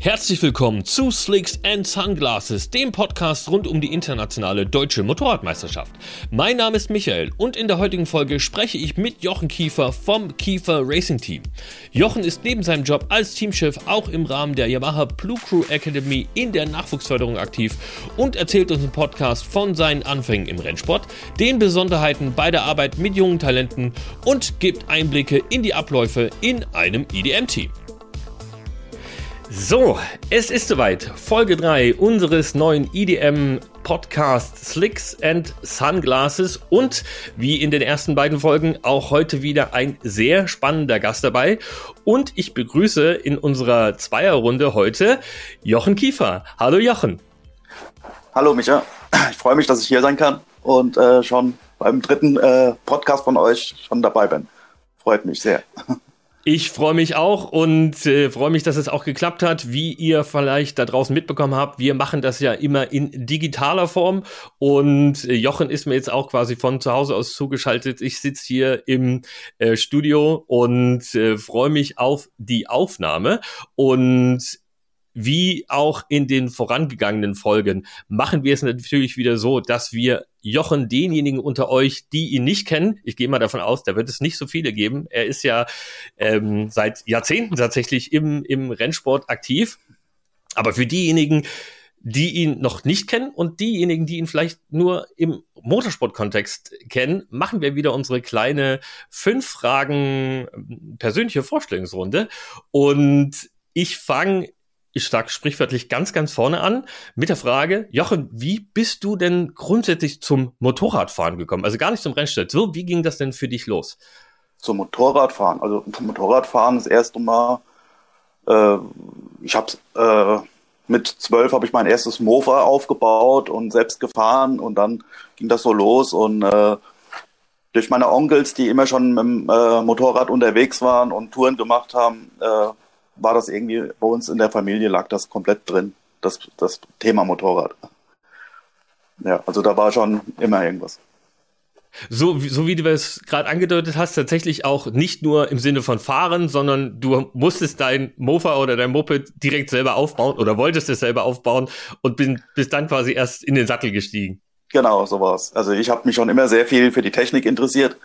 Herzlich willkommen zu Slicks and Sunglasses, dem Podcast rund um die internationale deutsche Motorradmeisterschaft. Mein Name ist Michael und in der heutigen Folge spreche ich mit Jochen Kiefer vom Kiefer Racing Team. Jochen ist neben seinem Job als Teamchef auch im Rahmen der Yamaha Blue Crew Academy in der Nachwuchsförderung aktiv und erzählt uns im Podcast von seinen Anfängen im Rennsport, den Besonderheiten bei der Arbeit mit jungen Talenten und gibt Einblicke in die Abläufe in einem IDM-Team. So, es ist soweit. Folge 3 unseres neuen EDM Podcasts Slicks and Sunglasses und wie in den ersten beiden Folgen auch heute wieder ein sehr spannender Gast dabei. Und ich begrüße in unserer Zweierrunde heute Jochen Kiefer. Hallo Jochen. Hallo Micha. Ich freue mich, dass ich hier sein kann und äh, schon beim dritten äh, Podcast von euch schon dabei bin. Freut mich sehr. Ich freue mich auch und äh, freue mich, dass es auch geklappt hat. Wie ihr vielleicht da draußen mitbekommen habt, wir machen das ja immer in digitaler Form und äh, Jochen ist mir jetzt auch quasi von zu Hause aus zugeschaltet. Ich sitze hier im äh, Studio und äh, freue mich auf die Aufnahme und wie auch in den vorangegangenen Folgen machen wir es natürlich wieder so, dass wir Jochen denjenigen unter euch, die ihn nicht kennen, ich gehe mal davon aus, da wird es nicht so viele geben. Er ist ja ähm, seit Jahrzehnten tatsächlich im, im Rennsport aktiv. Aber für diejenigen, die ihn noch nicht kennen und diejenigen, die ihn vielleicht nur im Motorsport-Kontext kennen, machen wir wieder unsere kleine fünf Fragen ähm, persönliche Vorstellungsrunde. Und ich fange ich sag sprichwörtlich ganz, ganz vorne an mit der Frage, Jochen, wie bist du denn grundsätzlich zum Motorradfahren gekommen? Also gar nicht zum Rennstall. So, wie ging das denn für dich los? Zum Motorradfahren. Also zum Motorradfahren das erste Mal, äh, ich habe äh, mit zwölf habe ich mein erstes Mofa aufgebaut und selbst gefahren und dann ging das so los und äh, durch meine Onkels, die immer schon mit dem äh, Motorrad unterwegs waren und Touren gemacht haben, äh, war das irgendwie, bei uns in der Familie lag das komplett drin, das, das Thema Motorrad. Ja, also da war schon immer irgendwas. So, so wie du es gerade angedeutet hast, tatsächlich auch nicht nur im Sinne von Fahren, sondern du musstest dein Mofa oder dein Moped direkt selber aufbauen oder wolltest es selber aufbauen und bin, bist dann quasi erst in den Sattel gestiegen. Genau, so war's. Also ich habe mich schon immer sehr viel für die Technik interessiert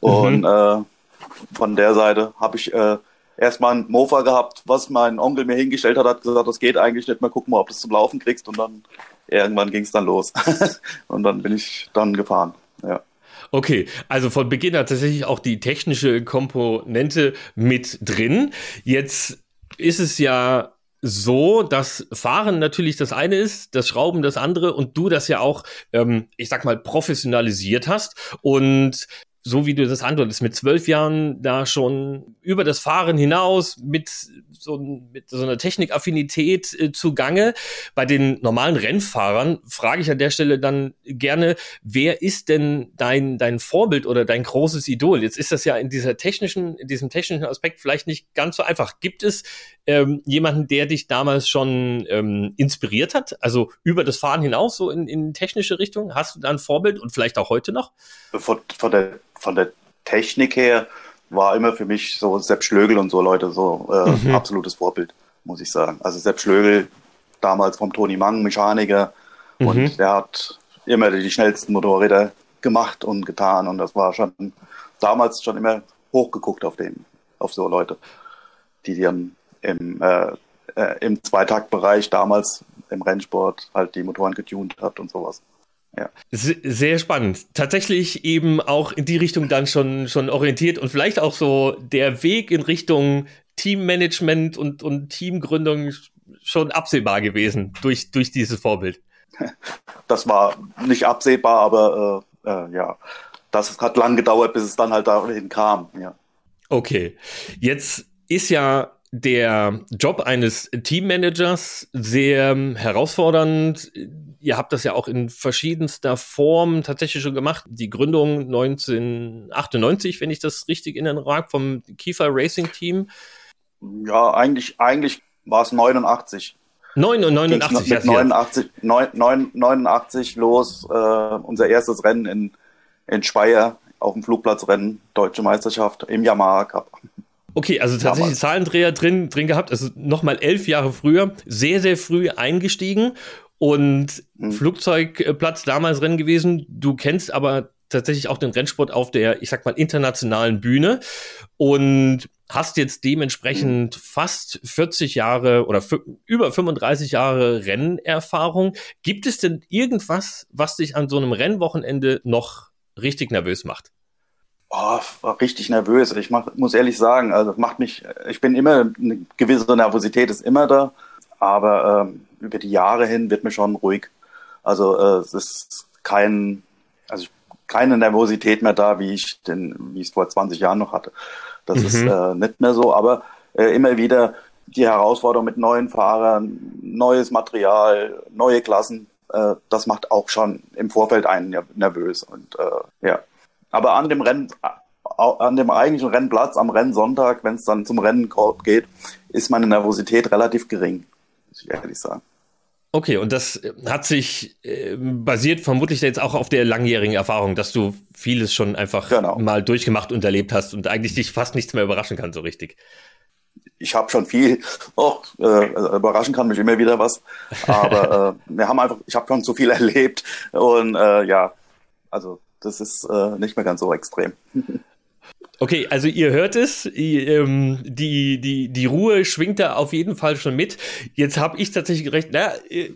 und mhm. äh, von der Seite habe ich äh, erstmal ein Mofa gehabt, was mein Onkel mir hingestellt hat, hat gesagt, das geht eigentlich nicht mehr, guck mal, ob du es zum Laufen kriegst und dann irgendwann ging es dann los. und dann bin ich dann gefahren, ja. Okay, also von Beginn hat tatsächlich auch die technische Komponente mit drin. Jetzt ist es ja so, dass Fahren natürlich das eine ist, das Schrauben das andere und du das ja auch, ähm, ich sag mal, professionalisiert hast. Und so wie du das andeutest, mit zwölf Jahren da schon über das Fahren hinaus mit so, mit so einer Technikaffinität äh, zugange. Bei den normalen Rennfahrern frage ich an der Stelle dann gerne, wer ist denn dein, dein Vorbild oder dein großes Idol? Jetzt ist das ja in dieser technischen, in diesem technischen Aspekt vielleicht nicht ganz so einfach. Gibt es ähm, jemanden, der dich damals schon ähm, inspiriert hat? Also über das Fahren hinaus, so in, in technische Richtung? Hast du da ein Vorbild und vielleicht auch heute noch? Von, von, der, von der Technik her war immer für mich so Sepp Schlögel und so Leute so äh, mhm. absolutes Vorbild, muss ich sagen. Also Sepp Schlögel, damals vom Toni Mang, Mechaniker, mhm. und der hat immer die schnellsten Motorräder gemacht und getan und das war schon damals schon immer hochgeguckt auf den, auf so Leute, die dann im, äh, äh, im Zweitaktbereich damals im Rennsport halt die Motoren getuned hat und sowas. Ja. Sehr spannend. Tatsächlich eben auch in die Richtung dann schon, schon orientiert und vielleicht auch so der Weg in Richtung Teammanagement und, und Teamgründung schon absehbar gewesen durch, durch dieses Vorbild. Das war nicht absehbar, aber äh, äh, ja, das hat lang gedauert, bis es dann halt dahin kam. Ja. Okay, jetzt ist ja der Job eines Teammanagers sehr herausfordernd ihr habt das ja auch in verschiedenster Form tatsächlich schon gemacht. Die Gründung 1998, wenn ich das richtig in den Rat vom Kiefer Racing Team. Ja, eigentlich, eigentlich war es 89. 89, mit 89, 89 los, äh, unser erstes Rennen in, in Speyer auf dem Flugplatzrennen, Deutsche Meisterschaft im Yamaha Cup. Okay, also tatsächlich Zahlendreher drin, drin gehabt, also nochmal elf Jahre früher, sehr, sehr früh eingestiegen und mhm. Flugzeugplatz damals Rennen gewesen. Du kennst aber tatsächlich auch den Rennsport auf der, ich sag mal, internationalen Bühne und hast jetzt dementsprechend mhm. fast 40 Jahre oder über 35 Jahre Rennerfahrung. Gibt es denn irgendwas, was dich an so einem Rennwochenende noch richtig nervös macht? Oh, war richtig nervös. Ich mach, muss ehrlich sagen, also macht mich, ich bin immer, eine gewisse Nervosität ist immer da, aber ähm, über die Jahre hin wird mir schon ruhig. Also äh, es ist kein, also keine Nervosität mehr da, wie ich den, wie ich es vor 20 Jahren noch hatte. Das mhm. ist äh, nicht mehr so, aber äh, immer wieder die Herausforderung mit neuen Fahrern, neues Material, neue Klassen, äh, das macht auch schon im Vorfeld einen nervös und äh, ja. Aber an dem Rennen, an dem eigentlichen Rennplatz, am Rennsonntag, wenn es dann zum Rennen geht, ist meine Nervosität relativ gering, muss ich ehrlich sagen. Okay, und das äh, hat sich äh, basiert vermutlich jetzt auch auf der langjährigen Erfahrung, dass du vieles schon einfach genau. mal durchgemacht und erlebt hast und eigentlich dich fast nichts mehr überraschen kann, so richtig. Ich habe schon viel, oh, äh, überraschen kann mich immer wieder was, aber äh, wir haben einfach, ich habe schon zu viel erlebt und äh, ja, also das ist äh, nicht mehr ganz so extrem. Okay, also ihr hört es, ähm, die, die, die Ruhe schwingt da auf jeden Fall schon mit. Jetzt habe ich tatsächlich gerecht, na, äh,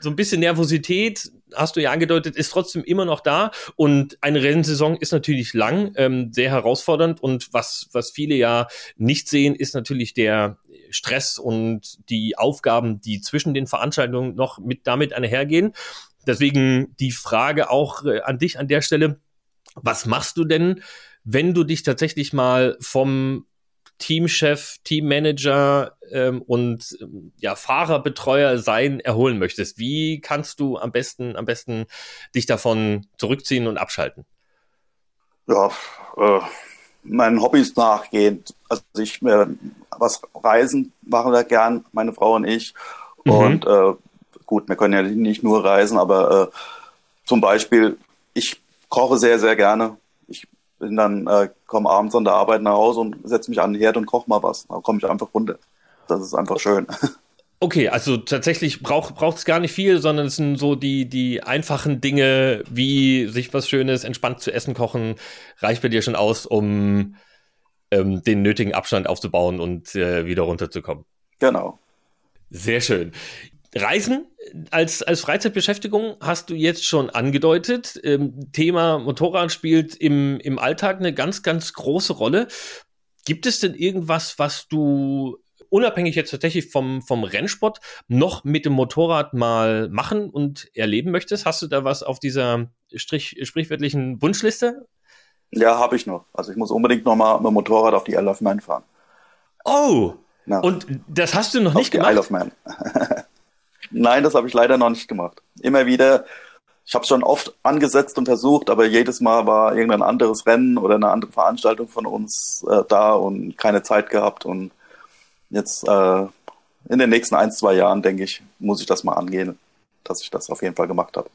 so ein bisschen Nervosität, hast du ja angedeutet, ist trotzdem immer noch da. Und eine Rennsaison ist natürlich lang, ähm, sehr herausfordernd. Und was, was viele ja nicht sehen, ist natürlich der Stress und die Aufgaben, die zwischen den Veranstaltungen noch mit damit einhergehen. Deswegen die Frage auch äh, an dich an der Stelle. Was machst du denn, wenn du dich tatsächlich mal vom Teamchef, Teammanager ähm, und ähm, ja, Fahrerbetreuer sein erholen möchtest, wie kannst du am besten, am besten dich davon zurückziehen und abschalten? Ja, äh, meinen Hobbys nachgehen. Also ich äh, was reisen machen wir gern, meine Frau und ich. Mhm. Und äh, gut, wir können ja nicht nur reisen, aber äh, zum Beispiel, ich koche sehr, sehr gerne bin dann, äh, komme abends an der Arbeit nach Hause und setze mich an den Herd und koche mal was. Da komme ich einfach runter. Das ist einfach schön. Okay, also tatsächlich braucht es gar nicht viel, sondern es sind so die, die einfachen Dinge, wie sich was Schönes, entspannt zu essen, kochen, reicht bei dir schon aus, um ähm, den nötigen Abstand aufzubauen und äh, wieder runterzukommen. Genau. Sehr schön. Reisen als, als Freizeitbeschäftigung hast du jetzt schon angedeutet. Ähm, Thema Motorrad spielt im, im Alltag eine ganz, ganz große Rolle. Gibt es denn irgendwas, was du unabhängig jetzt tatsächlich vom, vom Rennsport noch mit dem Motorrad mal machen und erleben möchtest? Hast du da was auf dieser Strich, sprichwörtlichen Wunschliste? Ja, habe ich noch. Also ich muss unbedingt noch mal mit dem Motorrad auf die Isle of Man fahren. Oh! Na, und das hast du noch nicht gemacht? Isle of Man. Nein, das habe ich leider noch nicht gemacht. Immer wieder, ich habe es schon oft angesetzt und versucht, aber jedes Mal war irgendein anderes Rennen oder eine andere Veranstaltung von uns äh, da und keine Zeit gehabt. Und jetzt äh, in den nächsten ein, zwei Jahren, denke ich, muss ich das mal angehen, dass ich das auf jeden Fall gemacht habe.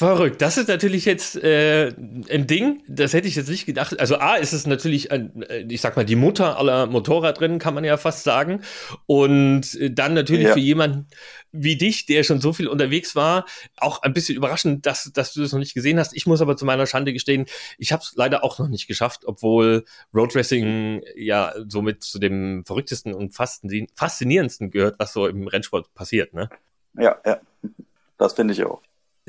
Verrückt. Das ist natürlich jetzt äh, ein Ding, das hätte ich jetzt nicht gedacht. Also A ist es natürlich, ein, äh, ich sag mal, die Mutter aller Motorradrennen, kann man ja fast sagen. Und äh, dann natürlich ja. für jemanden wie dich, der schon so viel unterwegs war, auch ein bisschen überraschend, dass, dass du das noch nicht gesehen hast. Ich muss aber zu meiner Schande gestehen, ich habe es leider auch noch nicht geschafft, obwohl Roadracing ja somit zu dem verrücktesten und faszinierendsten gehört, was so im Rennsport passiert. Ne? Ja, ja. Das finde ich auch.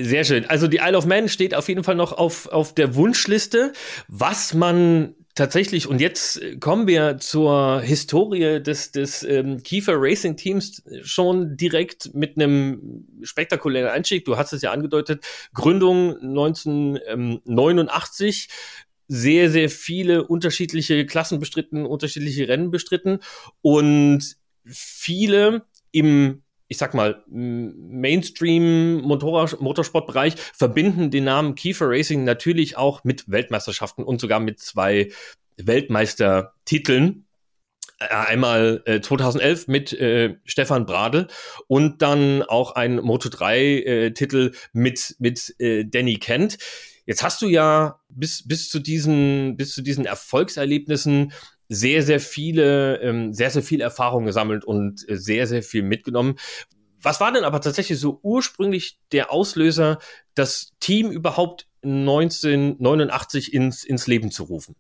Sehr schön. Also die Isle of Man steht auf jeden Fall noch auf, auf der Wunschliste. Was man tatsächlich, und jetzt kommen wir zur Historie des, des ähm, Kiefer Racing Teams schon direkt mit einem spektakulären Einstieg. Du hast es ja angedeutet. Gründung 1989 sehr, sehr viele unterschiedliche Klassen bestritten, unterschiedliche Rennen bestritten und viele im ich sag mal, Mainstream-Motorsportbereich verbinden den Namen Kiefer Racing natürlich auch mit Weltmeisterschaften und sogar mit zwei Weltmeistertiteln. Äh, einmal äh, 2011 mit äh, Stefan Bradl und dann auch ein Moto3-Titel äh, mit, mit äh, Danny Kent. Jetzt hast du ja bis, bis, zu diesen, bis zu diesen Erfolgserlebnissen sehr, sehr viele, ähm, sehr, sehr viel Erfahrung gesammelt und äh, sehr, sehr viel mitgenommen. Was war denn aber tatsächlich so ursprünglich der Auslöser, das Team überhaupt 1989 ins, ins Leben zu rufen?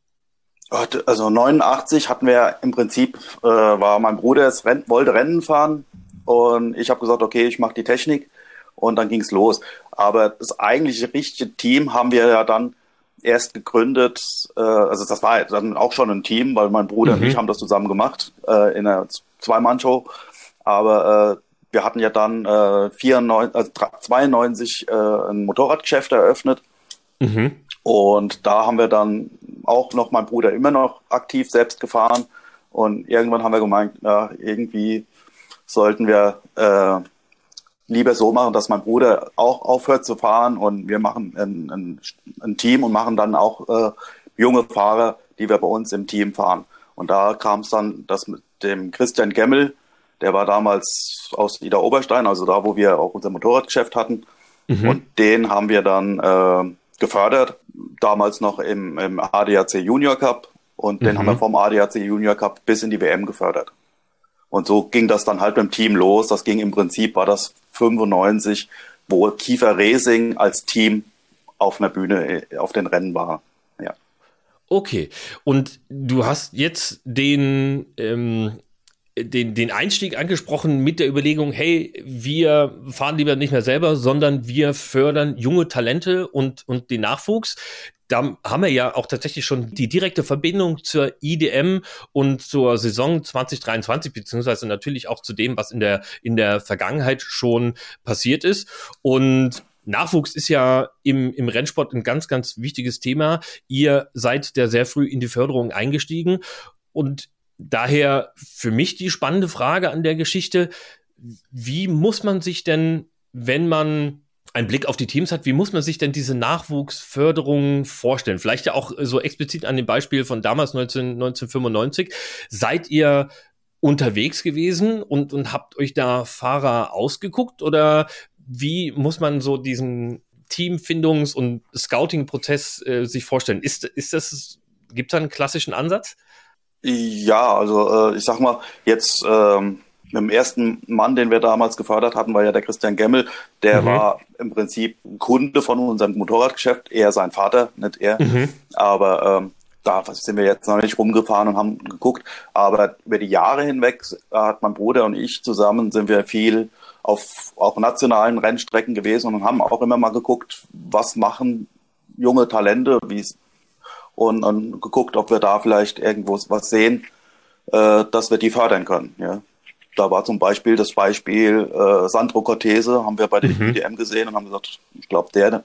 Also 89 hatten wir im Prinzip, äh, war mein Bruder, es rennt, wollte Rennen fahren und ich habe gesagt, okay, ich mache die Technik und dann ging's los. Aber das eigentliche richtige Team haben wir ja dann erst gegründet, äh, also das war dann auch schon ein Team, weil mein Bruder mhm. und ich haben das zusammen gemacht äh, in einer Zwei-Mann-Show. Aber äh, wir hatten ja dann äh, 94, also 92 äh, ein Motorradgeschäft eröffnet. Mhm. Und da haben wir dann auch noch mein Bruder immer noch aktiv selbst gefahren. Und irgendwann haben wir gemeint, ja, irgendwie sollten wir äh, lieber so machen, dass mein Bruder auch aufhört zu fahren und wir machen ein, ein, ein Team und machen dann auch äh, junge Fahrer, die wir bei uns im Team fahren. Und da kam es dann, dass mit dem Christian Gemmel, der war damals aus Ida Oberstein, also da, wo wir auch unser Motorradgeschäft hatten. Mhm. Und den haben wir dann äh, gefördert, damals noch im, im ADAC Junior Cup. Und mhm. den haben wir vom ADAC Junior Cup bis in die WM gefördert. Und so ging das dann halt dem Team los. Das ging im Prinzip, war das 95, wo Kiefer Racing als Team auf einer Bühne äh, auf den Rennen war. Ja. Okay. Und du hast jetzt den, ähm, den, den Einstieg angesprochen mit der Überlegung, hey, wir fahren lieber nicht mehr selber, sondern wir fördern junge Talente und, und den Nachwuchs da haben wir ja auch tatsächlich schon die direkte Verbindung zur IDM und zur Saison 2023, beziehungsweise natürlich auch zu dem, was in der, in der Vergangenheit schon passiert ist. Und Nachwuchs ist ja im, im Rennsport ein ganz, ganz wichtiges Thema. Ihr seid da sehr früh in die Förderung eingestiegen und daher für mich die spannende Frage an der Geschichte, wie muss man sich denn, wenn man einen Blick auf die Teams hat, wie muss man sich denn diese Nachwuchsförderung vorstellen? Vielleicht ja auch so explizit an dem Beispiel von damals 19, 1995. Seid ihr unterwegs gewesen und, und habt euch da Fahrer ausgeguckt oder wie muss man so diesen Teamfindungs- und Scouting-Prozess äh, sich vorstellen? Ist, ist das, gibt es da einen klassischen Ansatz? Ja, also äh, ich sag mal, jetzt ähm, mit dem ersten Mann, den wir damals gefördert hatten, war ja der Christian Gemmel. Der mhm. war im Prinzip Kunde von unserem Motorradgeschäft, eher sein Vater, nicht er. Mhm. Aber ähm, da sind wir jetzt noch nicht rumgefahren und haben geguckt. Aber über die Jahre hinweg hat mein Bruder und ich zusammen sind wir viel auf auch nationalen Rennstrecken gewesen und haben auch immer mal geguckt, was machen junge Talente, wie und, und geguckt, ob wir da vielleicht irgendwo was sehen, äh, dass wir die fördern können. Ja. Da war zum Beispiel das Beispiel äh, Sandro Cortese, haben wir bei der mhm. IDM gesehen und haben gesagt, ich glaube, der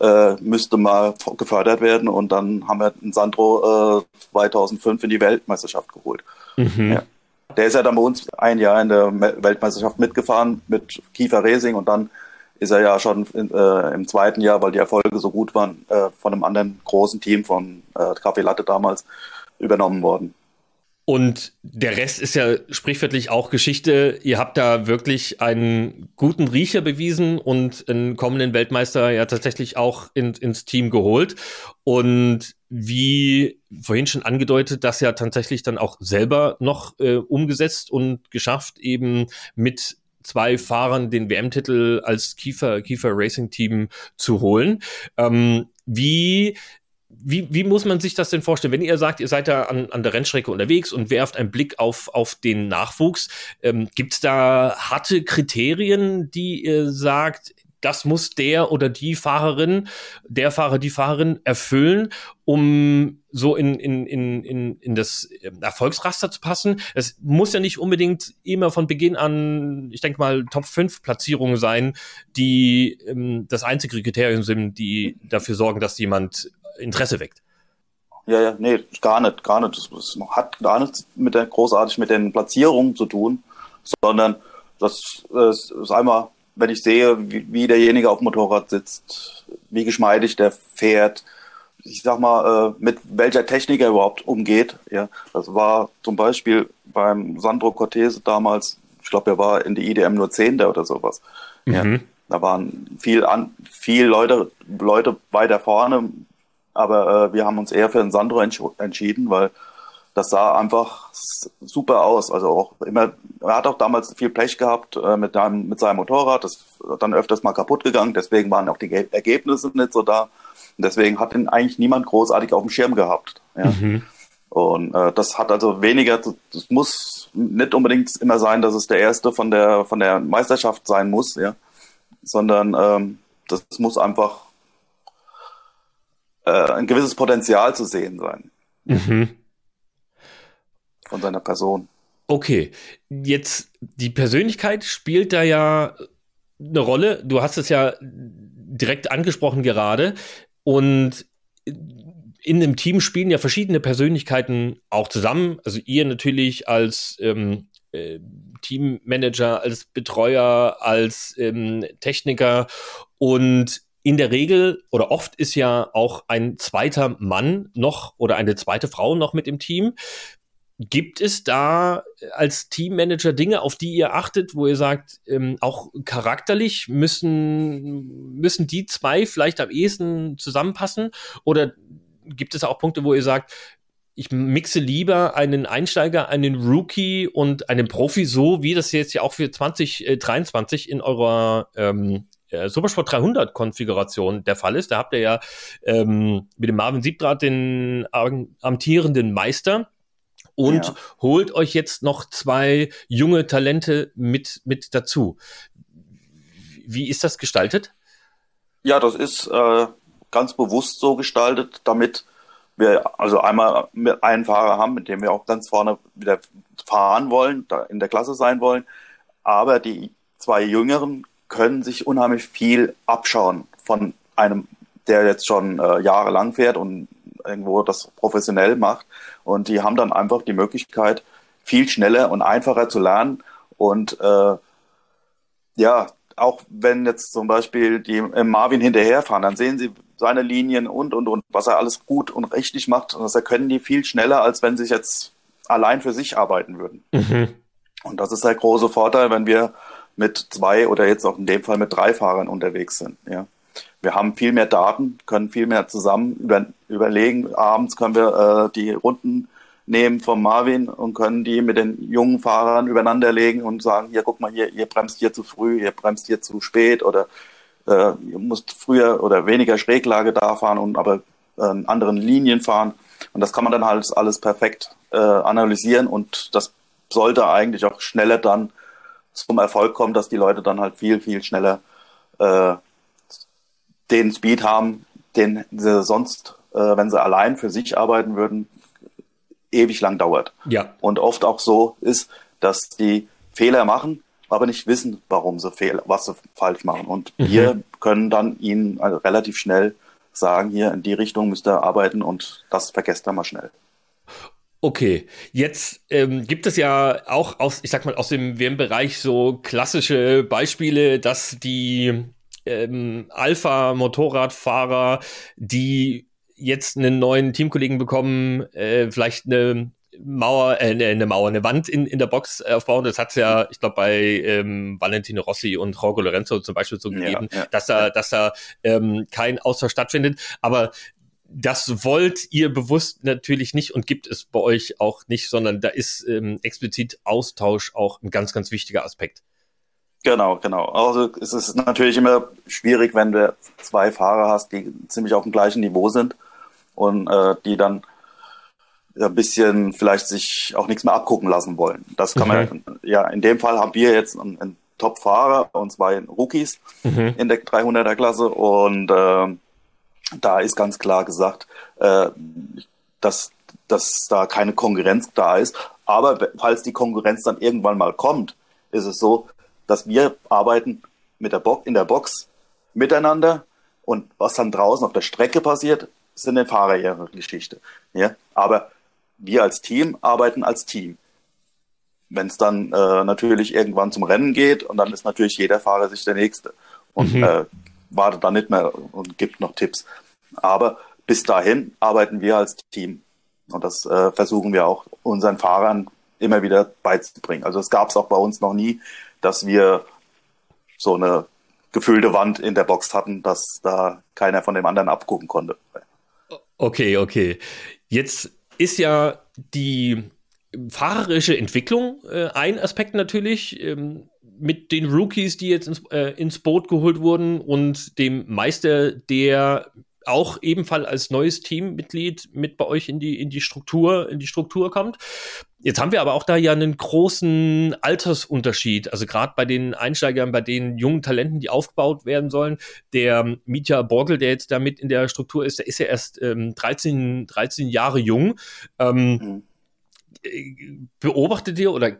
äh, müsste mal gefördert werden. Und dann haben wir den Sandro äh, 2005 in die Weltmeisterschaft geholt. Mhm. Ja. Der ist ja dann bei uns ein Jahr in der Weltmeisterschaft mitgefahren mit Kiefer Racing und dann ist er ja schon in, äh, im zweiten Jahr, weil die Erfolge so gut waren, äh, von einem anderen großen Team von äh, Café Latte damals übernommen worden. Und der Rest ist ja sprichwörtlich auch Geschichte. Ihr habt da wirklich einen guten Riecher bewiesen und einen kommenden Weltmeister ja tatsächlich auch in, ins Team geholt. Und wie vorhin schon angedeutet, das ja tatsächlich dann auch selber noch äh, umgesetzt und geschafft, eben mit zwei Fahrern den WM-Titel als Kiefer, Kiefer Racing Team zu holen. Ähm, wie wie, wie muss man sich das denn vorstellen? Wenn ihr sagt, ihr seid da an, an der Rennstrecke unterwegs und werft einen Blick auf, auf den Nachwuchs, ähm, gibt es da harte Kriterien, die ihr sagt, das muss der oder die Fahrerin, der Fahrer, die Fahrerin erfüllen, um so in, in, in, in, in das Erfolgsraster zu passen. Es muss ja nicht unbedingt immer von Beginn an, ich denke mal, Top 5 Platzierungen sein, die ähm, das einzige Kriterium sind, die dafür sorgen, dass jemand Interesse weckt. Ja, ja, nee, gar nicht, gar nicht. Das, hat gar nichts mit der großartig mit den Platzierungen zu tun, sondern das, das ist einmal, wenn ich sehe, wie, wie derjenige auf dem Motorrad sitzt, wie geschmeidig der fährt, ich sag mal, äh, mit welcher Technik er überhaupt umgeht. Ja, das war zum Beispiel beim Sandro Cortese damals, ich glaube, er war in die IDM nur Zehnter oder sowas. Mhm. Ja, da waren viel an, viel Leute, Leute weiter vorne, aber äh, wir haben uns eher für den Sandro entsch entschieden, weil das sah einfach super aus. Also auch immer, er hat auch damals viel Pech gehabt äh, mit, einem, mit seinem Motorrad, das dann öfters mal kaputt gegangen, deswegen waren auch die Ergebnisse nicht so da. Und deswegen hat ihn eigentlich niemand großartig auf dem Schirm gehabt. Ja. Mhm. Und äh, das hat also weniger, das muss nicht unbedingt immer sein, dass es der erste von der von der Meisterschaft sein muss, ja, sondern ähm, das muss einfach äh, ein gewisses Potenzial zu sehen sein. Mhm. Von seiner Person. Okay, jetzt die Persönlichkeit spielt da ja eine Rolle. Du hast es ja direkt angesprochen gerade. Und in einem Team spielen ja verschiedene Persönlichkeiten auch zusammen. Also ihr natürlich als ähm, äh, Teammanager, als Betreuer, als ähm, Techniker und in der Regel oder oft ist ja auch ein zweiter Mann noch oder eine zweite Frau noch mit im Team. Gibt es da als Teammanager Dinge, auf die ihr achtet, wo ihr sagt, ähm, auch charakterlich müssen, müssen die zwei vielleicht am ehesten zusammenpassen? Oder gibt es auch Punkte, wo ihr sagt, ich mixe lieber einen Einsteiger, einen Rookie und einen Profi, so wie das jetzt ja auch für 2023 in eurer ähm, Supersport 300 Konfiguration der Fall ist. Da habt ihr ja ähm, mit dem Marvin Siebdraht den amtierenden Meister und ja. holt euch jetzt noch zwei junge Talente mit, mit dazu. Wie ist das gestaltet? Ja, das ist äh, ganz bewusst so gestaltet, damit wir also einmal einen Fahrer haben, mit dem wir auch ganz vorne wieder fahren wollen, da in der Klasse sein wollen. Aber die zwei Jüngeren können sich unheimlich viel abschauen von einem, der jetzt schon äh, jahrelang fährt und irgendwo das professionell macht. Und die haben dann einfach die Möglichkeit, viel schneller und einfacher zu lernen. Und äh, ja, auch wenn jetzt zum Beispiel die äh, Marvin hinterherfahren, dann sehen sie seine Linien und und und, was er alles gut und richtig macht. Und das können die viel schneller, als wenn sie jetzt allein für sich arbeiten würden. Mhm. Und das ist der große Vorteil, wenn wir mit zwei oder jetzt auch in dem Fall mit drei Fahrern unterwegs sind. Ja wir haben viel mehr Daten, können viel mehr zusammen über, überlegen. Abends können wir äh, die Runden nehmen von Marvin und können die mit den jungen Fahrern übereinander legen und sagen, hier, guck mal, hier, ihr bremst hier zu früh, ihr bremst hier zu spät oder äh, ihr müsst früher oder weniger Schräglage da fahren und aber äh, anderen Linien fahren. Und das kann man dann halt alles perfekt äh, analysieren und das sollte eigentlich auch schneller dann zum Erfolg kommen, dass die Leute dann halt viel, viel schneller äh, den Speed haben, den sie sonst, äh, wenn sie allein für sich arbeiten würden, ewig lang dauert. Ja. Und oft auch so ist, dass die Fehler machen, aber nicht wissen, warum sie Fehler, was sie falsch machen. Und mhm. wir können dann ihnen also relativ schnell sagen, hier in die Richtung müsst ihr arbeiten und das vergesst ihr mal schnell. Okay, jetzt ähm, gibt es ja auch aus, ich sag mal, aus dem WM-Bereich so klassische Beispiele, dass die ähm, Alpha-Motorradfahrer, die jetzt einen neuen Teamkollegen bekommen, äh, vielleicht eine Mauer, äh, eine Mauer, eine Wand in, in der Box aufbauen. Das hat es ja, ich glaube, bei ähm, Valentino Rossi und Jorge Lorenzo zum Beispiel so gegeben, ja, ja, dass da, ja. dass da ähm, kein Austausch stattfindet. Aber das wollt ihr bewusst natürlich nicht und gibt es bei euch auch nicht, sondern da ist ähm, explizit Austausch auch ein ganz, ganz wichtiger Aspekt. Genau, genau. Also es ist natürlich immer schwierig, wenn du zwei Fahrer hast, die ziemlich auf dem gleichen Niveau sind und äh, die dann ein bisschen vielleicht sich auch nichts mehr abgucken lassen wollen. Das kann mhm. man, ja, in dem Fall haben wir jetzt einen, einen Top-Fahrer und zwei Rookies mhm. in der 300er Klasse und äh, da ist ganz klar gesagt, äh, dass, dass da keine Konkurrenz da ist. Aber falls die Konkurrenz dann irgendwann mal kommt, ist es so, dass wir arbeiten mit der Box, in der Box miteinander und was dann draußen auf der Strecke passiert, sind den Fahrer ihre Geschichte. Ja? Aber wir als Team arbeiten als Team. Wenn es dann äh, natürlich irgendwann zum Rennen geht und dann ist natürlich jeder Fahrer sich der Nächste und mhm. äh, wartet dann nicht mehr und gibt noch Tipps. Aber bis dahin arbeiten wir als Team und das äh, versuchen wir auch unseren Fahrern immer wieder beizubringen. Also es gab es auch bei uns noch nie, dass wir so eine gefüllte Wand in der Box hatten, dass da keiner von dem anderen abgucken konnte. Okay, okay. Jetzt ist ja die fahrerische Entwicklung äh, ein Aspekt natürlich. Ähm, mit den Rookies, die jetzt ins, äh, ins Boot geholt wurden und dem Meister, der auch ebenfalls als neues Teammitglied mit bei euch in die, in die Struktur, in die Struktur kommt. Jetzt haben wir aber auch da ja einen großen Altersunterschied. Also gerade bei den Einsteigern, bei den jungen Talenten, die aufgebaut werden sollen. Der Mitya Borgel, der jetzt da mit in der Struktur ist, der ist ja erst ähm, 13, 13 Jahre jung. Ähm, mhm. Beobachtet ihr oder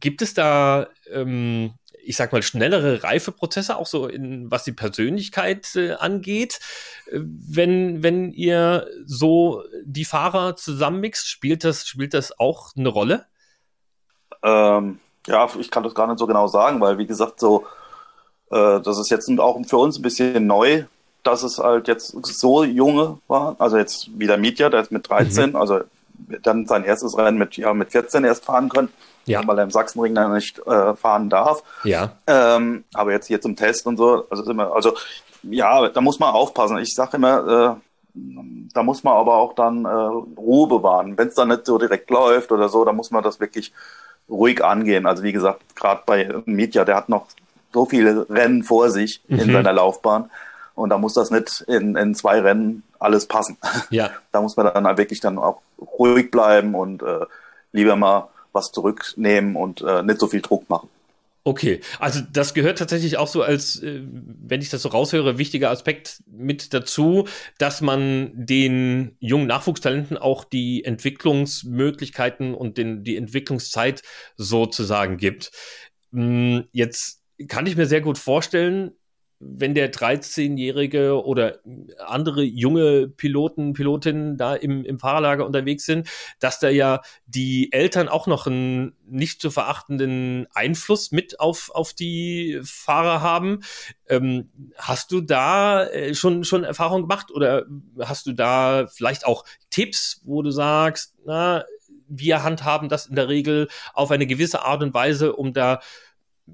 gibt es da ähm, ich sag mal, schnellere Reifeprozesse, auch so in, was die Persönlichkeit äh, angeht. Äh, wenn, wenn ihr so die Fahrer zusammenmixt, spielt das, spielt das auch eine Rolle? Ähm, ja, ich kann das gar nicht so genau sagen, weil wie gesagt, so, äh, das ist jetzt auch für uns ein bisschen neu, dass es halt jetzt so junge war. Also jetzt wie der Mietja, der ist mit 13, mhm. also dann sein erstes Rennen mit, ja, mit 14 erst fahren können ja. weil er im Sachsenring dann nicht äh, fahren darf. Ja. Ähm, aber jetzt hier zum Test und so, also immer, also ja, da muss man aufpassen. Ich sage immer, äh, da muss man aber auch dann äh, Ruhe bewahren. Wenn es dann nicht so direkt läuft oder so, dann muss man das wirklich ruhig angehen. Also wie gesagt, gerade bei Mietja, der hat noch so viele Rennen vor sich mhm. in seiner Laufbahn. Und da muss das nicht in, in zwei Rennen alles passen. Ja. Da muss man dann wirklich dann auch ruhig bleiben und äh, lieber mal was zurücknehmen und äh, nicht so viel Druck machen. Okay, also das gehört tatsächlich auch so als, äh, wenn ich das so raushöre, wichtiger Aspekt mit dazu, dass man den jungen Nachwuchstalenten auch die Entwicklungsmöglichkeiten und den, die Entwicklungszeit sozusagen gibt. Hm, jetzt kann ich mir sehr gut vorstellen, wenn der 13-Jährige oder andere junge Piloten, Pilotinnen da im, im Fahrerlager unterwegs sind, dass da ja die Eltern auch noch einen nicht zu verachtenden Einfluss mit auf, auf die Fahrer haben. Ähm, hast du da äh, schon, schon Erfahrung gemacht oder hast du da vielleicht auch Tipps, wo du sagst, na, wir handhaben das in der Regel auf eine gewisse Art und Weise, um da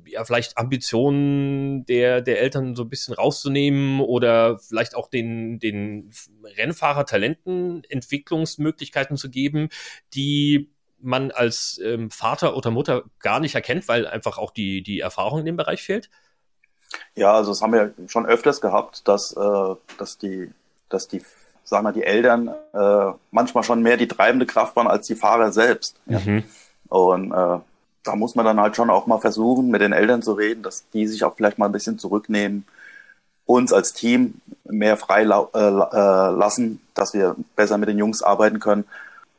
ja, vielleicht Ambitionen der, der Eltern so ein bisschen rauszunehmen oder vielleicht auch den, den Rennfahrertalenten Entwicklungsmöglichkeiten zu geben, die man als ähm, Vater oder Mutter gar nicht erkennt, weil einfach auch die, die Erfahrung in dem Bereich fehlt? Ja, also das haben wir schon öfters gehabt, dass, äh, dass die, dass die, sagen wir, die Eltern äh, manchmal schon mehr die treibende Kraft waren als die Fahrer selbst. Ja. Mhm. Und äh, da muss man dann halt schon auch mal versuchen, mit den Eltern zu reden, dass die sich auch vielleicht mal ein bisschen zurücknehmen, uns als Team mehr frei äh, äh, lassen, dass wir besser mit den Jungs arbeiten können.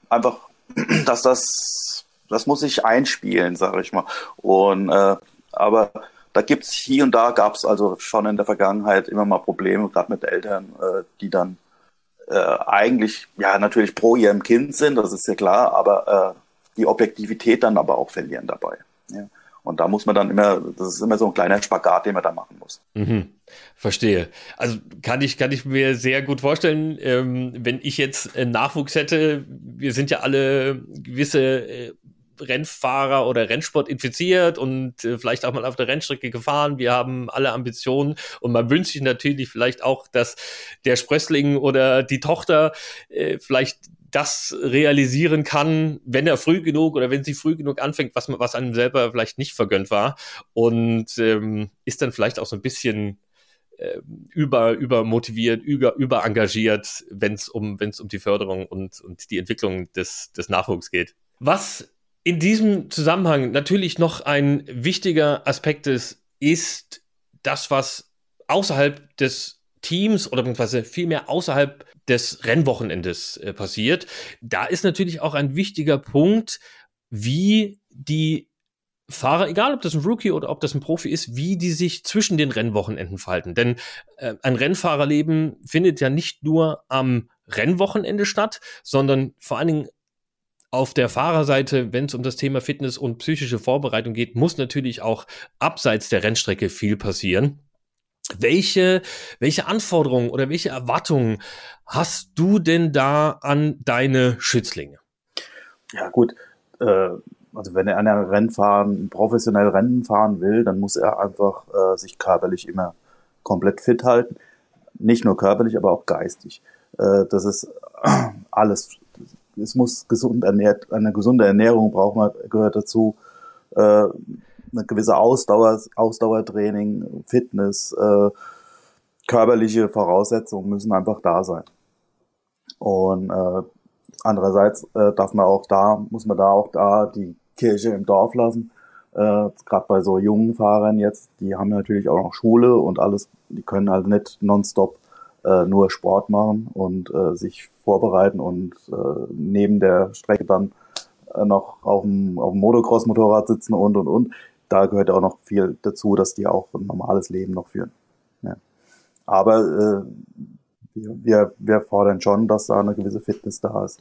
Einfach, dass das, das muss sich einspielen, sage ich mal. Und äh, aber da gibt's hier und da gab's also schon in der Vergangenheit immer mal Probleme, gerade mit Eltern, äh, die dann äh, eigentlich ja natürlich pro ihrem Kind sind, das ist ja klar, aber äh, die Objektivität dann aber auch verlieren dabei. Ja. Und da muss man dann immer, das ist immer so ein kleiner Spagat, den man da machen muss. Mhm. Verstehe. Also kann ich, kann ich mir sehr gut vorstellen, ähm, wenn ich jetzt einen Nachwuchs hätte, wir sind ja alle gewisse äh, Rennfahrer oder Rennsport infiziert und äh, vielleicht auch mal auf der Rennstrecke gefahren. Wir haben alle Ambitionen und man wünscht sich natürlich vielleicht auch, dass der Sprössling oder die Tochter äh, vielleicht das realisieren kann, wenn er früh genug oder wenn sie früh genug anfängt, was, was einem selber vielleicht nicht vergönnt war. Und ähm, ist dann vielleicht auch so ein bisschen äh, über, übermotiviert, über, überengagiert, wenn es um, wenn's um die Förderung und, und die Entwicklung des, des Nachwuchs geht. Was in diesem Zusammenhang natürlich noch ein wichtiger Aspekt ist, ist das, was außerhalb des Teams oder beziehungsweise vielmehr außerhalb des Rennwochenendes äh, passiert. Da ist natürlich auch ein wichtiger Punkt, wie die Fahrer, egal ob das ein Rookie oder ob das ein Profi ist, wie die sich zwischen den Rennwochenenden verhalten. Denn äh, ein Rennfahrerleben findet ja nicht nur am Rennwochenende statt, sondern vor allen Dingen auf der Fahrerseite, wenn es um das Thema Fitness und psychische Vorbereitung geht, muss natürlich auch abseits der Rennstrecke viel passieren. Welche, welche Anforderungen oder welche Erwartungen hast du denn da an deine Schützlinge? Ja, gut. Äh, also wenn er einer Rennfahren, professionell Rennen fahren will, dann muss er einfach äh, sich körperlich immer komplett fit halten. Nicht nur körperlich, aber auch geistig. Äh, das ist alles es muss gesund ernährt, eine gesunde Ernährung braucht man, gehört dazu, äh, eine gewisse Ausdauer, Ausdauertraining, Fitness, äh, körperliche Voraussetzungen müssen einfach da sein. Und äh, andererseits äh, darf man auch da, muss man da auch da die Kirche im Dorf lassen. Äh, Gerade bei so jungen Fahrern jetzt, die haben natürlich auch noch Schule und alles, die können halt nicht nonstop äh, nur Sport machen und äh, sich vorbereiten und äh, neben der Strecke dann äh, noch auf dem, auf dem Motocross-Motorrad sitzen und und und. Da gehört auch noch viel dazu, dass die auch ein normales Leben noch führen. Ja. Aber äh, wir, wir fordern schon, dass da eine gewisse Fitness da ist.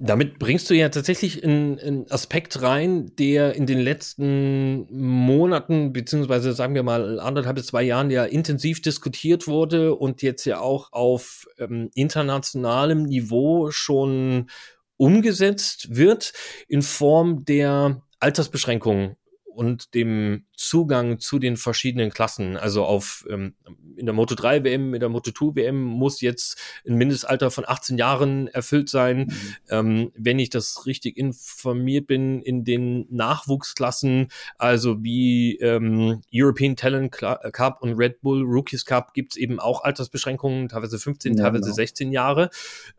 Damit bringst du ja tatsächlich einen, einen, Aspekt rein, der in den letzten Monaten, beziehungsweise sagen wir mal anderthalb bis zwei Jahren ja intensiv diskutiert wurde und jetzt ja auch auf ähm, internationalem Niveau schon umgesetzt wird in Form der Altersbeschränkungen und dem Zugang zu den verschiedenen Klassen. Also auf ähm, in der Moto 3 WM, in der Moto 2 WM muss jetzt ein Mindestalter von 18 Jahren erfüllt sein. Mhm. Ähm, wenn ich das richtig informiert bin, in den Nachwuchsklassen, also wie ähm, European Talent Cup und Red Bull Rookies Cup, gibt's eben auch Altersbeschränkungen, teilweise 15, ja, teilweise genau. 16 Jahre.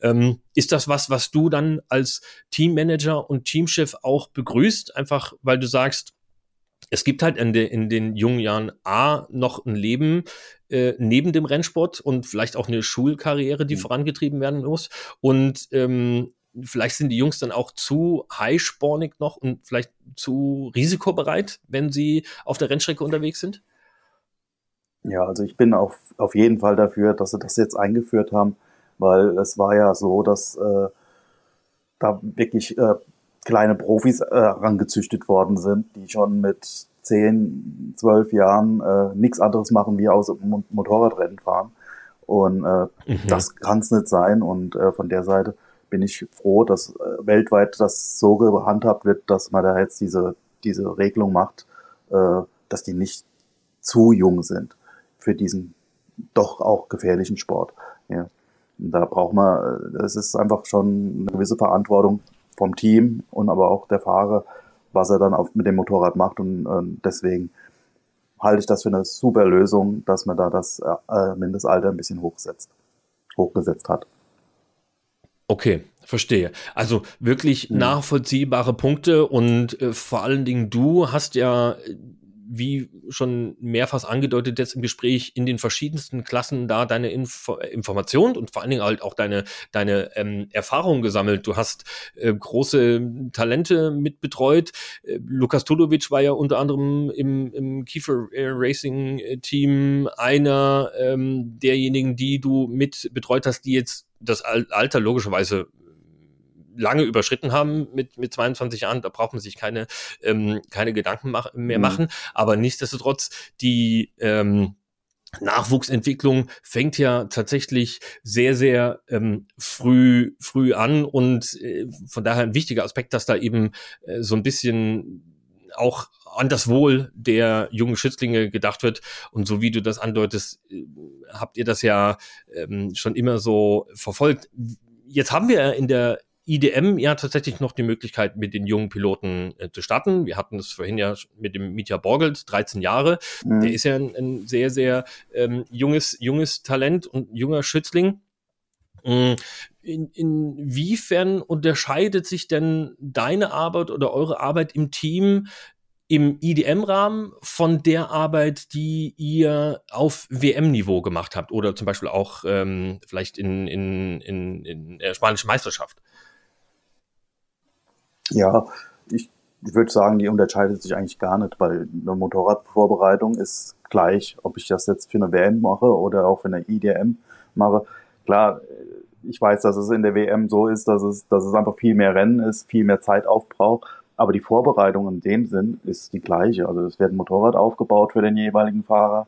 Ähm, ist das was, was du dann als Teammanager und Teamchef auch begrüßt? Einfach, weil du sagst, es gibt halt in, de, in, den jungen Jahren A noch ein Leben äh, neben dem Rennsport und vielleicht auch eine Schulkarriere, die mhm. vorangetrieben werden muss. Und ähm, vielleicht sind die Jungs dann auch zu highspornig noch und vielleicht zu risikobereit, wenn sie auf der Rennstrecke unterwegs sind? Ja, also ich bin auf, auf jeden Fall dafür, dass sie das jetzt eingeführt haben, weil es war ja so, dass äh, da wirklich äh, kleine Profis äh, rangezüchtet worden sind, die schon mit zehn, zwölf Jahren äh, nichts anderes machen wie aus Motorradrennen fahren. Und äh, mhm. das kann es nicht sein. Und äh, von der Seite bin ich froh, dass äh, weltweit das so gehandhabt wird, dass man da jetzt diese, diese Regelung macht, äh, dass die nicht zu jung sind für diesen doch auch gefährlichen Sport. Ja. Da braucht man, äh, es ist einfach schon eine gewisse Verantwortung vom Team und aber auch der Fahrer, was er dann auf, mit dem Motorrad macht. Und äh, deswegen halte ich das für eine super Lösung, dass man da das äh, Mindestalter ein bisschen hochsetzt, hochgesetzt hat. Okay, verstehe. Also wirklich mhm. nachvollziehbare Punkte und äh, vor allen Dingen du hast ja wie schon mehrfach angedeutet jetzt im Gespräch, in den verschiedensten Klassen da deine Info Information und vor allen Dingen halt auch deine, deine ähm, Erfahrungen gesammelt. Du hast äh, große Talente mitbetreut. Äh, Lukas Tudovic war ja unter anderem im, im Kiefer Racing Team einer ähm, derjenigen, die du mit betreut hast, die jetzt das Alter logischerweise lange überschritten haben mit, mit 22 Jahren. Da braucht man sich keine, ähm, keine Gedanken mach, mehr mhm. machen. Aber nichtsdestotrotz, die ähm, Nachwuchsentwicklung fängt ja tatsächlich sehr, sehr ähm, früh, früh an und äh, von daher ein wichtiger Aspekt, dass da eben äh, so ein bisschen auch an das Wohl der jungen Schützlinge gedacht wird. Und so wie du das andeutest, äh, habt ihr das ja ähm, schon immer so verfolgt. Jetzt haben wir in der IDM ja tatsächlich noch die Möglichkeit, mit den jungen Piloten äh, zu starten. Wir hatten es vorhin ja mit dem Mitya Borgelt, 13 Jahre. Mhm. Der ist ja ein, ein sehr, sehr ähm, junges, junges Talent und junger Schützling. Mm, in, inwiefern unterscheidet sich denn deine Arbeit oder eure Arbeit im Team im IDM-Rahmen von der Arbeit, die ihr auf WM-Niveau gemacht habt oder zum Beispiel auch ähm, vielleicht in, in, in, in der spanischen Meisterschaft? Ja, ich, würde sagen, die unterscheidet sich eigentlich gar nicht, weil eine Motorradvorbereitung ist gleich, ob ich das jetzt für eine WM mache oder auch für eine IDM mache. Klar, ich weiß, dass es in der WM so ist, dass es, dass es einfach viel mehr Rennen ist, viel mehr Zeit aufbraucht. Aber die Vorbereitung in dem Sinn ist die gleiche. Also es wird ein Motorrad aufgebaut für den jeweiligen Fahrer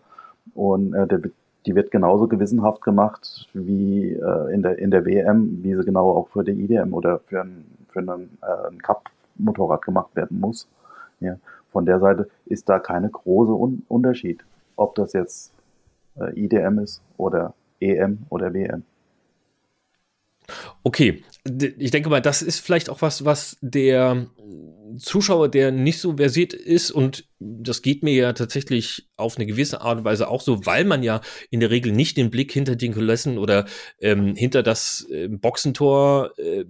und äh, der, die wird genauso gewissenhaft gemacht wie äh, in, der, in der WM, wie sie genau auch für die IDM oder für ein für einen, äh, ein Cup-Motorrad gemacht werden muss. Ja. Von der Seite ist da keine große Un Unterschied, ob das jetzt äh, IDM ist oder EM oder WM. Okay, ich denke mal, das ist vielleicht auch was, was der Zuschauer, der nicht so versiert ist, und das geht mir ja tatsächlich auf eine gewisse Art und Weise auch so, weil man ja in der Regel nicht den Blick hinter den Kulissen oder ähm, hinter das äh, Boxentor äh,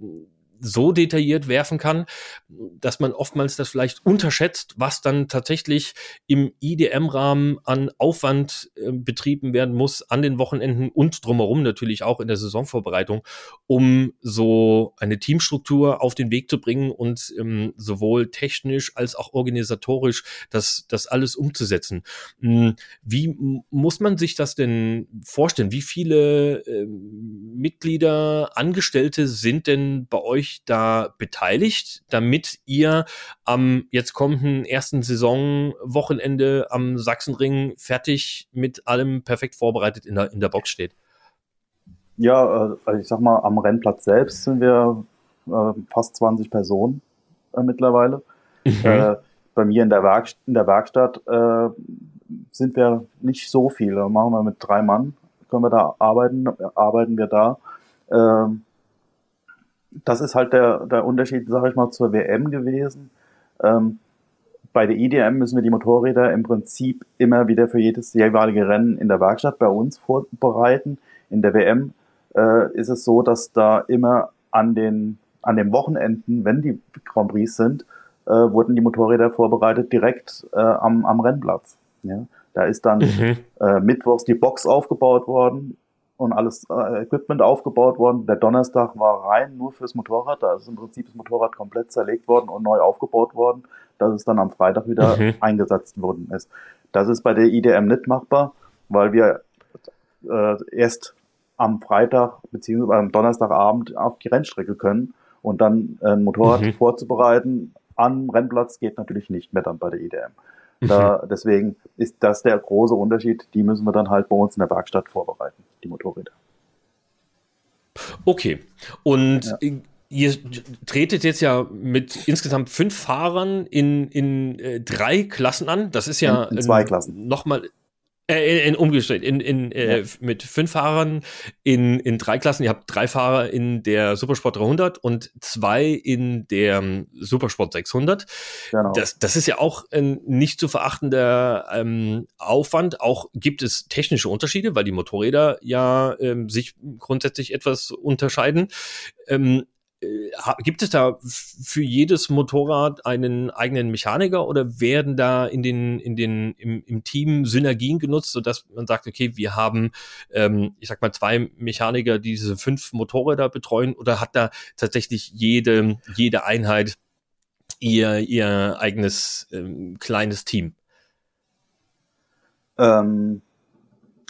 so detailliert werfen kann, dass man oftmals das vielleicht unterschätzt, was dann tatsächlich im IDM-Rahmen an Aufwand äh, betrieben werden muss an den Wochenenden und drumherum natürlich auch in der Saisonvorbereitung, um so eine Teamstruktur auf den Weg zu bringen und ähm, sowohl technisch als auch organisatorisch das, das alles umzusetzen. Hm, wie muss man sich das denn vorstellen? Wie viele äh, Mitglieder, Angestellte sind denn bei euch da beteiligt, damit ihr am jetzt kommenden ersten Saisonwochenende am Sachsenring fertig mit allem perfekt vorbereitet in der, in der Box steht? Ja, also ich sag mal, am Rennplatz selbst sind wir äh, fast 20 Personen äh, mittlerweile. Mhm. Äh, bei mir in der, Werk in der Werkstatt sind wir nicht so viele. Machen wir mit drei Mann, können wir da arbeiten, arbeiten wir da. Ähm, das ist halt der, der Unterschied, sage ich mal, zur WM gewesen. Ähm, bei der IDM müssen wir die Motorräder im Prinzip immer wieder für jedes jeweilige Rennen in der Werkstatt bei uns vorbereiten. In der WM äh, ist es so, dass da immer an den, an den Wochenenden, wenn die Grand Prix sind, äh, wurden die Motorräder vorbereitet direkt äh, am, am Rennplatz. Ja? Da ist dann mhm. äh, mittwochs die Box aufgebaut worden und alles äh, Equipment aufgebaut worden. Der Donnerstag war rein nur fürs Motorrad. Da ist im Prinzip das Motorrad komplett zerlegt worden und neu aufgebaut worden, dass es dann am Freitag wieder mhm. eingesetzt worden ist. Das ist bei der IDM nicht machbar, weil wir äh, erst am Freitag beziehungsweise am Donnerstagabend auf die Rennstrecke können und dann ein Motorrad mhm. vorzubereiten am Rennplatz geht natürlich nicht mehr dann bei der IDM. Da, mhm. deswegen ist das der große Unterschied. Die müssen wir dann halt bei uns in der Werkstatt vorbereiten, die Motorräder. Okay. Und ja. ihr tretet jetzt ja mit insgesamt fünf Fahrern in, in äh, drei Klassen an. Das ist ja in, in zwei Klassen. Nochmal äh, in, in, umgestellt, in, in, äh, ja. mit fünf Fahrern in, in drei Klassen. Ihr habt drei Fahrer in der Supersport 300 und zwei in der ähm, Supersport 600. Genau. Das, das ist ja auch ein nicht zu verachtender ähm, Aufwand. Auch gibt es technische Unterschiede, weil die Motorräder ja ähm, sich grundsätzlich etwas unterscheiden. Ähm, äh, gibt es da für jedes Motorrad einen eigenen Mechaniker oder werden da in den, in den, im, im Team Synergien genutzt, sodass man sagt, okay, wir haben, ähm, ich sag mal, zwei Mechaniker, die diese fünf Motorräder betreuen oder hat da tatsächlich jede, jede Einheit ihr, ihr eigenes ähm, kleines Team? Ähm,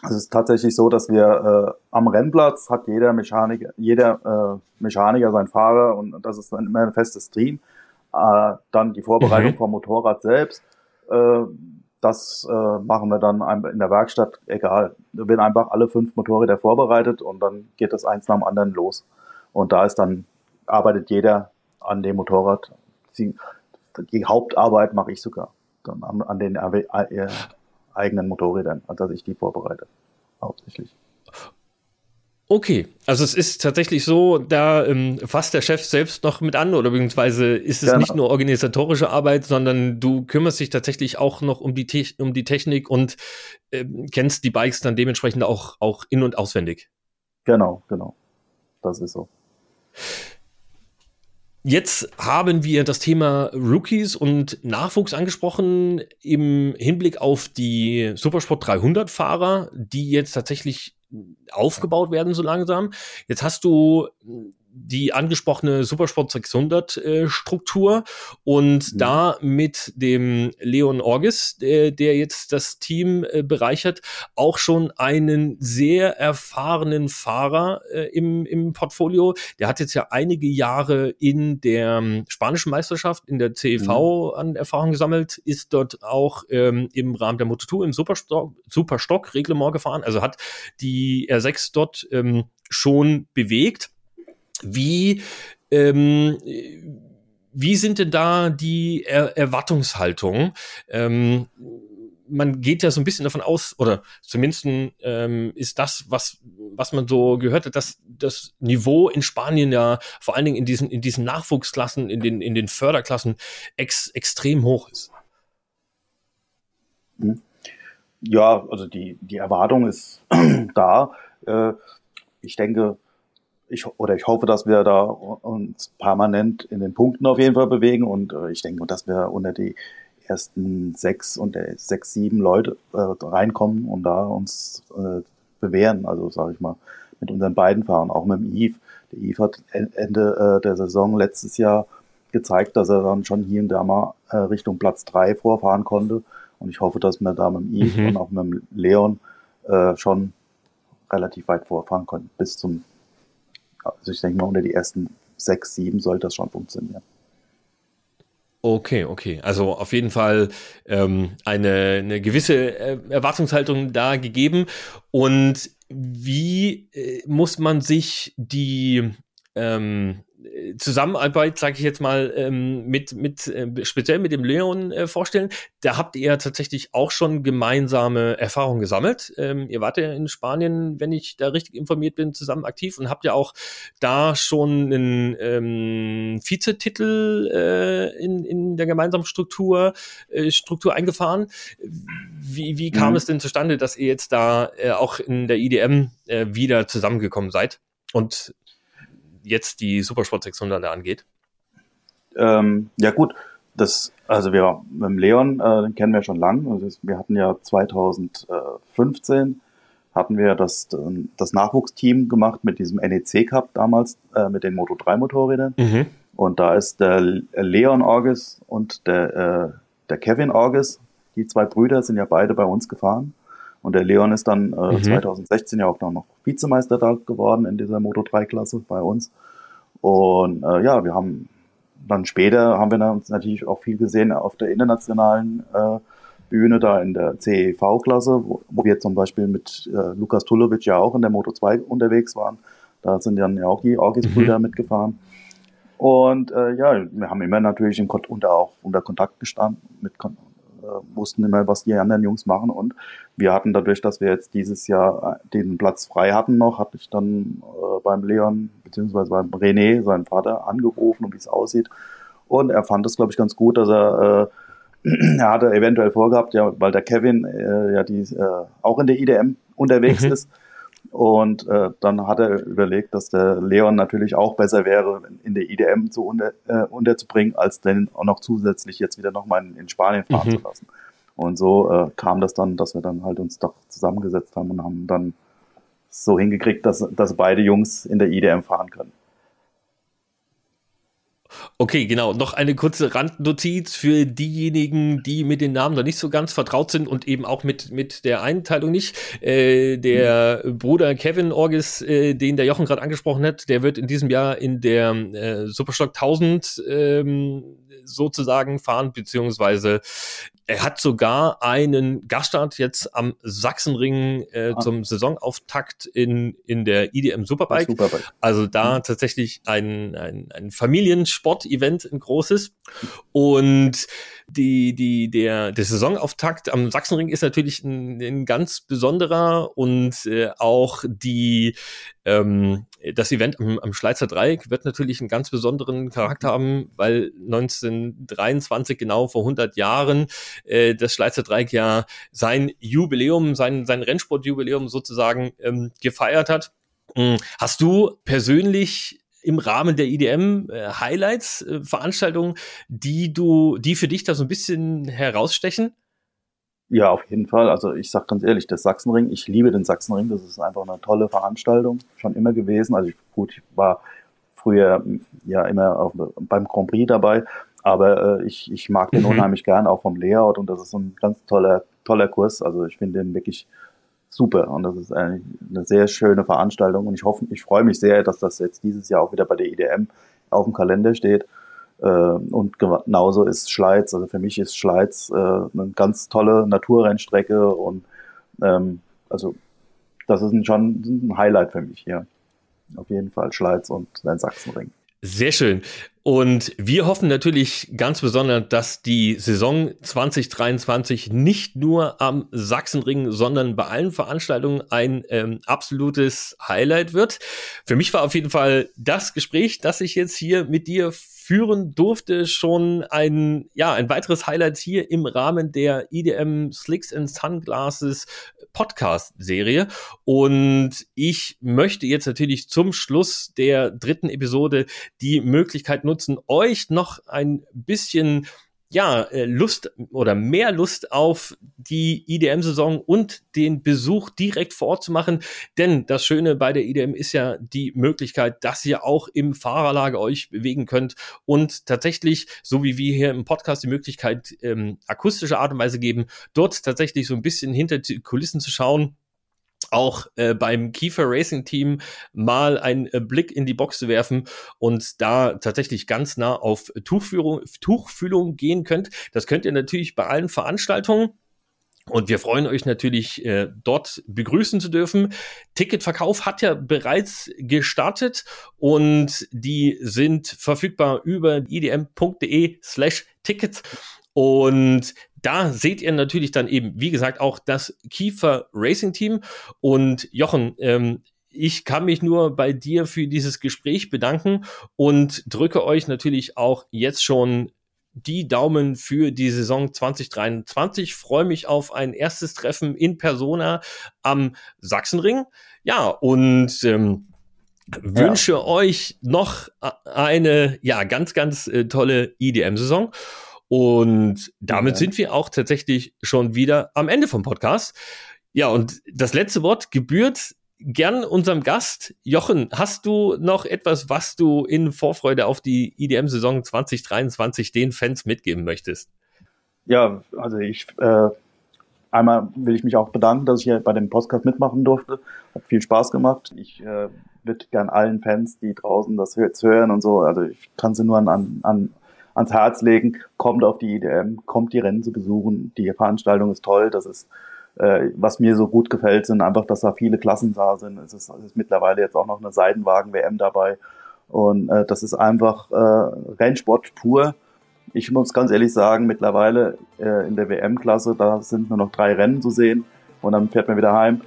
es ist tatsächlich so, dass wir äh, am Rennplatz hat jeder Mechaniker, jeder äh, Mechaniker sein Fahrer und das ist dann immer ein festes Team. Äh, dann die Vorbereitung mhm. vom Motorrad selbst, äh, das äh, machen wir dann in der Werkstatt, egal. Da werden einfach alle fünf Motorräder vorbereitet und dann geht das eins nach dem anderen los. Und da ist dann, arbeitet jeder an dem Motorrad. Die, die Hauptarbeit mache ich sogar dann an, an den äh, eigenen Motorrädern, als dass ich die vorbereite. Hauptsächlich. Okay, also es ist tatsächlich so, da ähm, fasst der Chef selbst noch mit an oder beziehungsweise ist es genau. nicht nur organisatorische Arbeit, sondern du kümmerst dich tatsächlich auch noch um die, Te um die Technik und ähm, kennst die Bikes dann dementsprechend auch, auch in- und auswendig. Genau, genau. Das ist so. Jetzt haben wir das Thema Rookies und Nachwuchs angesprochen im Hinblick auf die Supersport 300 Fahrer, die jetzt tatsächlich aufgebaut werden so langsam. Jetzt hast du die angesprochene Supersport 600 äh, Struktur und mhm. da mit dem Leon Orgis, der, der jetzt das Team äh, bereichert, auch schon einen sehr erfahrenen Fahrer äh, im, im Portfolio. Der hat jetzt ja einige Jahre in der ähm, spanischen Meisterschaft, in der CEV mhm. an Erfahrung gesammelt, ist dort auch ähm, im Rahmen der Moto2 im Superstock, Superstock Reglement gefahren, also hat die R6 dort ähm, schon bewegt wie, ähm, wie sind denn da die er Erwartungshaltungen? Ähm, man geht ja so ein bisschen davon aus, oder zumindest ähm, ist das, was was man so gehört hat, dass das Niveau in Spanien ja vor allen Dingen in diesen, in diesen Nachwuchsklassen, in den, in den Förderklassen ex, extrem hoch ist. Mhm. Ja, also die, die Erwartung ist da. Äh, ich denke, ich, oder ich hoffe, dass wir da uns permanent in den Punkten auf jeden Fall bewegen und äh, ich denke, dass wir unter die ersten sechs und sechs, sieben Leute äh, reinkommen und da uns äh, bewähren. Also sage ich mal, mit unseren beiden Fahrern, auch mit dem Yves. Der Yves hat Ende äh, der Saison letztes Jahr gezeigt, dass er dann schon hier und da mal äh, Richtung Platz drei vorfahren konnte. Und ich hoffe, dass wir da mit dem Yves mhm. und auch mit dem Leon äh, schon relativ weit vorfahren können. Bis zum, also ich denke mal, unter die ersten sechs, sieben sollte das schon funktionieren. Okay, okay. Also auf jeden Fall ähm, eine, eine gewisse äh, Erwartungshaltung da gegeben. Und wie äh, muss man sich die ähm, Zusammenarbeit, sage ich jetzt mal, ähm, mit, mit äh, speziell mit dem Leon äh, vorstellen. Da habt ihr tatsächlich auch schon gemeinsame Erfahrungen gesammelt. Ähm, ihr wart ja in Spanien, wenn ich da richtig informiert bin, zusammen aktiv und habt ja auch da schon einen ähm, Vizetitel äh, in, in der gemeinsamen Struktur, äh, Struktur eingefahren. Wie, wie kam mhm. es denn zustande, dass ihr jetzt da äh, auch in der IDM äh, wieder zusammengekommen seid? Und jetzt die Supersport 600 angeht? Ähm, ja gut, das, also wir mit dem Leon, äh, den kennen wir schon lang. Also wir hatten ja 2015 hatten wir das, das Nachwuchsteam gemacht mit diesem NEC Cup damals, äh, mit den Moto 3 Motorrädern. Mhm. Und da ist der Leon Orges und der, äh, der Kevin Orges, die zwei Brüder sind ja beide bei uns gefahren. Und der Leon ist dann äh, mhm. 2016 ja auch noch Vizemeister da geworden in dieser Moto 3 Klasse bei uns. Und äh, ja, wir haben dann später haben wir dann uns natürlich auch viel gesehen auf der internationalen äh, Bühne da in der CEV-Klasse, wo, wo wir zum Beispiel mit äh, Lukas Tulovic ja auch in der Moto 2 unterwegs waren. Da sind dann ja auch die Orgis-Brüder mhm. mitgefahren. Und äh, ja, wir haben immer natürlich im, unter, auch unter Kontakt gestanden, mit, äh, wussten immer, was die anderen Jungs machen. Und wir hatten dadurch, dass wir jetzt dieses Jahr äh, den Platz frei hatten noch, hatte ich dann äh, beim Leon beziehungsweise beim René, seinen Vater, angerufen, um wie es aussieht. Und er fand es, glaube ich, ganz gut, dass er, äh, er hatte eventuell vorgehabt, ja, weil der Kevin äh, ja die äh, auch in der IDM unterwegs mhm. ist. Und äh, dann hat er überlegt, dass der Leon natürlich auch besser wäre, in der IDM zu unter, äh, unterzubringen, als den auch noch zusätzlich jetzt wieder nochmal in, in Spanien fahren mhm. zu lassen. Und so äh, kam das dann, dass wir dann halt uns doch zusammengesetzt haben und haben dann so hingekriegt, dass, dass beide Jungs in der IDM fahren können. Okay, genau. Noch eine kurze Randnotiz für diejenigen, die mit den Namen noch nicht so ganz vertraut sind und eben auch mit, mit der Einteilung nicht. Äh, der mhm. Bruder Kevin Orgis, äh, den der Jochen gerade angesprochen hat, der wird in diesem Jahr in der äh, Superstock 1000 ähm, sozusagen fahren, beziehungsweise er hat sogar einen Gaststart jetzt am Sachsenring äh, ah. zum Saisonauftakt in, in der IDM Superbike. Superbike. Also da mhm. tatsächlich ein, ein, ein Familiensport-Event, ein großes. Und die, die, der, der Saisonauftakt am Sachsenring ist natürlich ein, ein ganz besonderer und äh, auch die, ähm, das Event am, am Schleizer Dreieck wird natürlich einen ganz besonderen Charakter haben, weil 1923, genau vor 100 Jahren, äh, das Schleizer Dreieck ja sein Jubiläum, sein, sein Rennsportjubiläum sozusagen ähm, gefeiert hat. Hm, hast du persönlich im Rahmen der IDM äh, Highlights, äh, Veranstaltungen, die du, die für dich da so ein bisschen herausstechen? Ja, auf jeden Fall. Also ich sag ganz ehrlich, das Sachsenring, ich liebe den Sachsenring, das ist einfach eine tolle Veranstaltung, schon immer gewesen. Also ich, gut, ich war früher ja immer auf, beim Grand Prix dabei, aber äh, ich, ich mag den mhm. unheimlich gern, auch vom Layout und das ist ein ganz toller, toller Kurs. Also ich finde den wirklich super und das ist eine, eine sehr schöne Veranstaltung und ich hoffe, ich freue mich sehr, dass das jetzt dieses Jahr auch wieder bei der IDM auf dem Kalender steht. Äh, und genauso ist Schleiz, also für mich ist Schleiz äh, eine ganz tolle Naturrennstrecke und ähm, also das ist schon ein Highlight für mich hier. Auf jeden Fall Schleiz und sein Sachsenring. Sehr schön. Und wir hoffen natürlich ganz besonders, dass die Saison 2023 nicht nur am Sachsenring, sondern bei allen Veranstaltungen ein ähm, absolutes Highlight wird. Für mich war auf jeden Fall das Gespräch, das ich jetzt hier mit dir führen durfte, schon ein, ja, ein weiteres Highlight hier im Rahmen der EDM Slicks and Sunglasses Podcast-Serie. Und ich möchte jetzt natürlich zum Schluss der dritten Episode die Möglichkeit nutzen, euch noch ein bisschen ja, äh, Lust oder mehr Lust auf die IDM-Saison und den Besuch direkt vor Ort zu machen. Denn das Schöne bei der IDM ist ja die Möglichkeit, dass ihr auch im Fahrerlager euch bewegen könnt und tatsächlich, so wie wir hier im Podcast die Möglichkeit ähm, akustische Art und Weise geben, dort tatsächlich so ein bisschen hinter die Kulissen zu schauen auch äh, beim Kiefer Racing Team mal einen äh, Blick in die Box zu werfen und da tatsächlich ganz nah auf Tuchfühlung, Tuchfühlung gehen könnt. Das könnt ihr natürlich bei allen Veranstaltungen. Und wir freuen euch natürlich, äh, dort begrüßen zu dürfen. Ticketverkauf hat ja bereits gestartet und die sind verfügbar über idm.de slash Tickets. Und da seht ihr natürlich dann eben, wie gesagt, auch das Kiefer Racing Team. Und Jochen, ähm, ich kann mich nur bei dir für dieses Gespräch bedanken und drücke euch natürlich auch jetzt schon die Daumen für die Saison 2023. Freue mich auf ein erstes Treffen in Persona am Sachsenring. Ja, und ähm, wünsche ja. euch noch eine ja ganz, ganz äh, tolle IDM-Saison. Und damit ja. sind wir auch tatsächlich schon wieder am Ende vom Podcast. Ja, und das letzte Wort gebührt gern unserem Gast. Jochen, hast du noch etwas, was du in Vorfreude auf die IDM-Saison 2023 den Fans mitgeben möchtest? Ja, also ich äh, einmal will ich mich auch bedanken, dass ich hier bei dem Podcast mitmachen durfte. Hat viel Spaß gemacht. Ich äh, würde gern allen Fans, die draußen das hören und so, also ich kann sie nur an, an, an ans Herz legen, kommt auf die IDM, kommt die Rennen zu besuchen. Die Veranstaltung ist toll. Das ist, äh, was mir so gut gefällt, sind einfach, dass da viele Klassen da sind. Es ist, es ist mittlerweile jetzt auch noch eine Seidenwagen-WM dabei. Und äh, das ist einfach äh, Rennsport pur. Ich muss ganz ehrlich sagen, mittlerweile äh, in der WM-Klasse, da sind nur noch drei Rennen zu sehen und dann fährt man wieder heim.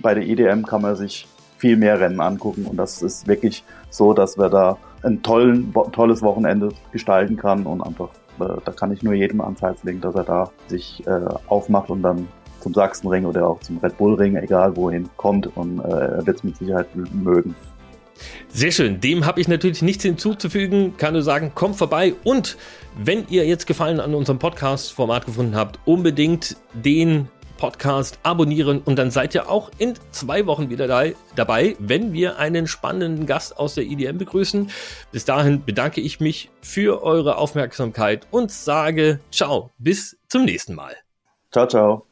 Bei der IDM kann man sich viel mehr Rennen angucken und das ist wirklich so, dass wir da ein tollen, tolles Wochenende gestalten kann und einfach, äh, da kann ich nur jedem ans Herz legen, dass er da sich äh, aufmacht und dann zum Sachsenring oder auch zum Red Bull Ring, egal wohin, kommt und äh, er wird es mit Sicherheit mögen. Sehr schön. Dem habe ich natürlich nichts hinzuzufügen. Kann nur sagen, kommt vorbei. Und wenn ihr jetzt Gefallen an unserem Podcast-Format gefunden habt, unbedingt den Podcast abonnieren und dann seid ihr auch in zwei Wochen wieder dabei, wenn wir einen spannenden Gast aus der IDM begrüßen. Bis dahin bedanke ich mich für eure Aufmerksamkeit und sage ciao, bis zum nächsten Mal. Ciao, ciao.